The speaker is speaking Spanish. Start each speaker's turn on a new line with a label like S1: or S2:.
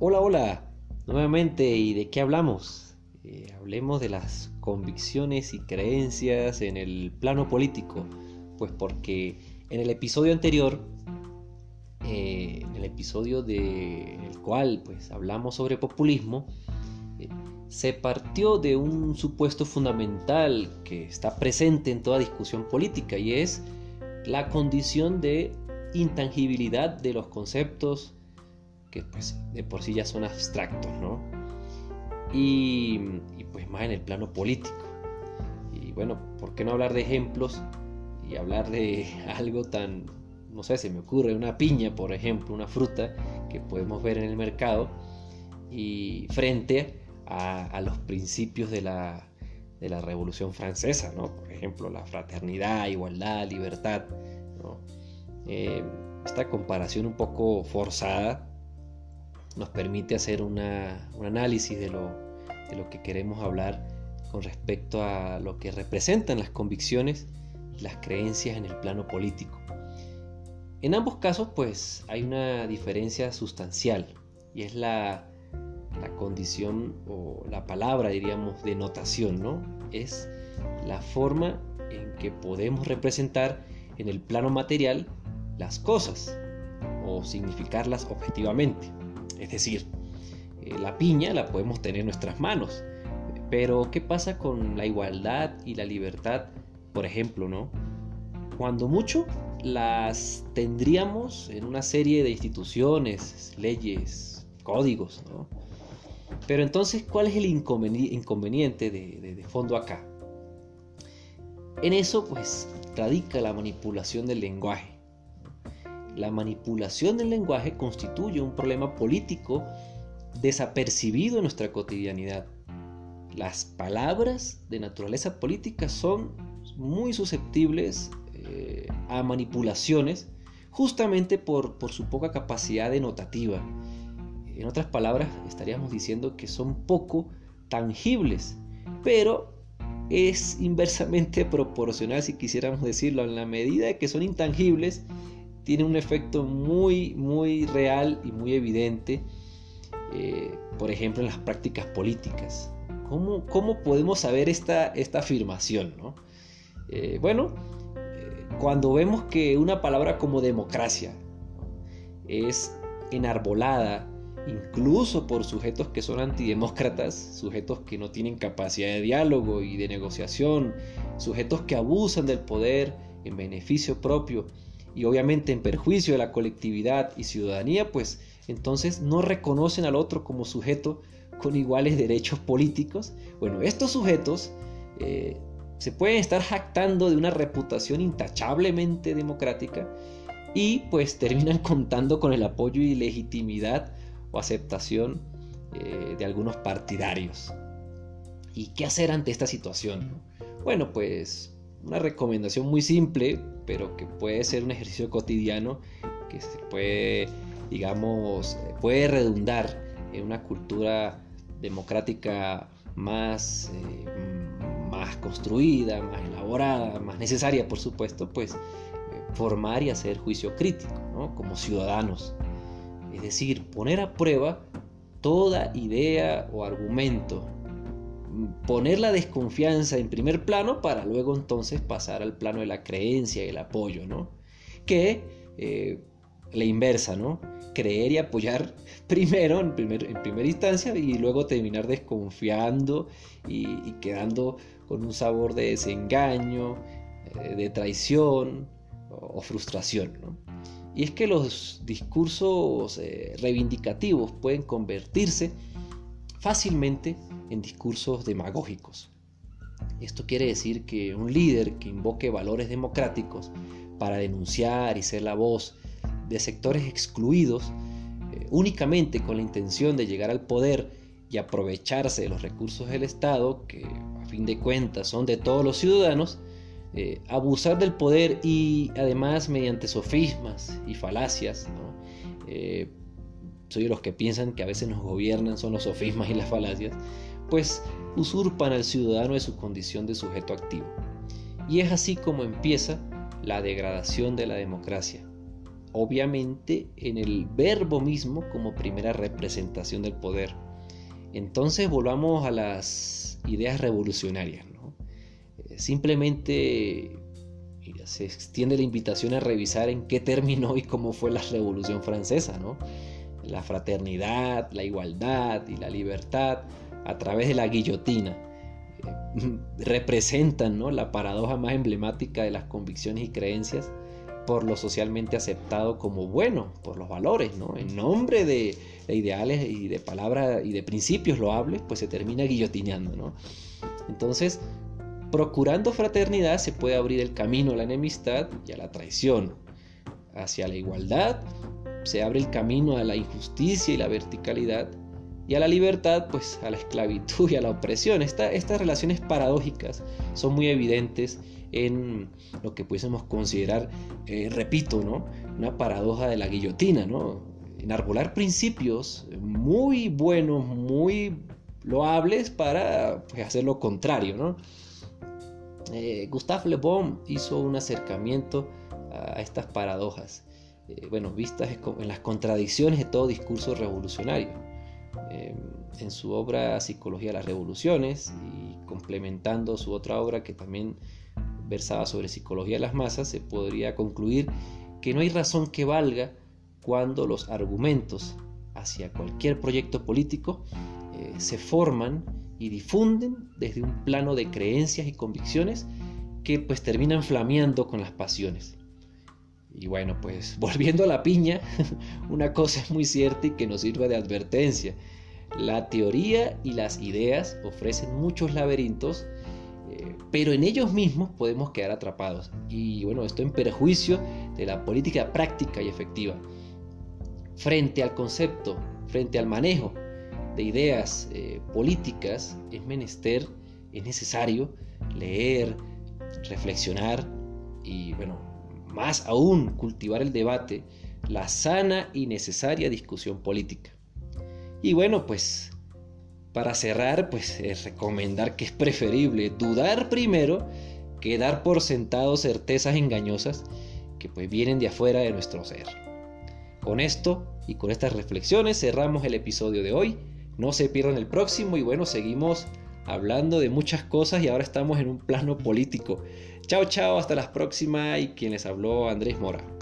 S1: Hola, hola, nuevamente, ¿y de qué hablamos? Eh, hablemos de las convicciones y creencias en el plano político, pues porque en el episodio anterior, eh, en el episodio del el cual pues hablamos sobre populismo, eh, se partió de un supuesto fundamental que está presente en toda discusión política y es la condición de intangibilidad de los conceptos que pues de por sí ya son abstractos, ¿no? Y, pues más en el plano político. Y bueno, ¿por qué no hablar de ejemplos y hablar de algo tan, no sé, se me ocurre una piña, por ejemplo, una fruta que podemos ver en el mercado y frente a, los principios de la, de la Revolución Francesa, ¿no? Por ejemplo, la fraternidad, igualdad, libertad. Eh, esta comparación un poco forzada nos permite hacer un análisis de lo, de lo que queremos hablar con respecto a lo que representan las convicciones y las creencias en el plano político. En ambos casos, pues, hay una diferencia sustancial y es la, la condición o la palabra, diríamos, de notación, ¿no? Es la forma en que podemos representar en el plano material las cosas o significarlas objetivamente. Es decir, eh, la piña la podemos tener en nuestras manos. Pero, ¿qué pasa con la igualdad y la libertad, por ejemplo, no? Cuando mucho las tendríamos en una serie de instituciones, leyes, códigos, ¿no? Pero entonces, ¿cuál es el inconveniente de, de fondo acá? En eso, pues, radica la manipulación del lenguaje. La manipulación del lenguaje constituye un problema político desapercibido en nuestra cotidianidad. Las palabras de naturaleza política son muy susceptibles eh, a manipulaciones justamente por, por su poca capacidad denotativa. En otras palabras, estaríamos diciendo que son poco tangibles, pero es inversamente proporcional, si quisiéramos decirlo, en la medida que son intangibles, tiene un efecto muy, muy real y muy evidente, eh, por ejemplo, en las prácticas políticas. ¿Cómo, cómo podemos saber esta, esta afirmación? Eh, bueno, eh, cuando vemos que una palabra como democracia es enarbolada incluso por sujetos que son antidemócratas, sujetos que no tienen capacidad de diálogo y de negociación, sujetos que abusan del poder en beneficio propio, y obviamente en perjuicio de la colectividad y ciudadanía, pues entonces no reconocen al otro como sujeto con iguales derechos políticos. Bueno, estos sujetos eh, se pueden estar jactando de una reputación intachablemente democrática y pues terminan contando con el apoyo y legitimidad o aceptación eh, de algunos partidarios. ¿Y qué hacer ante esta situación? Bueno, pues una recomendación muy simple, pero que puede ser un ejercicio cotidiano que se puede, digamos, puede redundar en una cultura democrática más, eh, más construida, más elaborada, más necesaria, por supuesto, pues eh, formar y hacer juicio crítico, ¿no? Como ciudadanos. Es decir, poner a prueba toda idea o argumento poner la desconfianza en primer plano para luego entonces pasar al plano de la creencia y el apoyo, ¿no? Que eh, la inversa, ¿no? Creer y apoyar primero en, primer, en primera instancia y luego terminar desconfiando y, quedando con un sabor de desengaño, eh, de traición o, frustración, ¿no? Y es que los discursos eh, reivindicativos pueden convertirse fácilmente en discursos demagógicos. Esto quiere decir que un líder que invoque valores democráticos para denunciar y ser la voz de sectores excluidos eh, únicamente con la intención de llegar al poder y aprovecharse de los recursos del Estado, que a fin de cuentas son de todos los ciudadanos, eh, abusar del poder y además mediante sofismas y falacias, eh, soy de los que piensan que a veces nos gobiernan son los sofismas y las falacias, pues usurpan al ciudadano de su condición de sujeto activo. Y es así como empieza la degradación de la democracia. obviamente en el verbo mismo como primera representación del poder. Entonces volvamos a las ideas revolucionarias. Eh, simplemente se extiende la invitación a revisar en qué terminó y cómo fue la Revolución Francesa. ¿no? La fraternidad, la igualdad y la libertad a través de la guillotina eh, representan ¿no? la paradoja más emblemática de las convicciones y creencias por lo socialmente aceptado como bueno, por los valores, ¿no? En nombre de, ideales y de palabras y de principios loables, pues se termina guillotineando, ¿no? Entonces, procurando fraternidad se puede abrir el camino a la enemistad y a la traición. Hacia la igualdad se abre el camino a la injusticia y la verticalidad. Y a la libertad, pues a la esclavitud y a la opresión. estas relaciones paradójicas son muy evidentes en lo que pudiésemos considerar, eh, repito, ¿no? una paradoja de la guillotina, ¿no? enarbolar principios muy buenos, muy loables para pues, hacer lo contrario. ¿no? Eh, Gustave Le Bon hizo un acercamiento a estas paradojas, eh, bueno, vistas en las contradicciones de todo discurso revolucionario. En su obra Psicología de las Revoluciones y complementando su otra obra que también versaba sobre psicología de las masas, se podría concluir que no hay razón que valga cuando los argumentos hacia cualquier proyecto político eh, se forman y difunden desde un plano de creencias y convicciones que pues terminan flameando con las pasiones. Y bueno, pues volviendo a la piña, una cosa es muy cierta y que nos sirva de advertencia. La teoría y las ideas ofrecen muchos laberintos pero en ellos mismos podemos quedar atrapados. Y bueno, esto en perjuicio de la política práctica y efectiva. Frente al concepto, frente al manejo de ideas eh, políticas, es menester, es necesario leer, reflexionar y bueno, más aún cultivar el debate, la sana y necesaria discusión política. Y bueno, pues para cerrar, pues es recomendar que es preferible dudar primero que dar por sentado certezas engañosas que pues vienen de afuera de nuestro ser. Con esto y con estas reflexiones cerramos el episodio de hoy. No se pierdan el próximo y bueno, seguimos hablando de muchas cosas y ahora estamos en un plano político. Chao, chao, hasta la próxima y quien les habló Andrés Mora.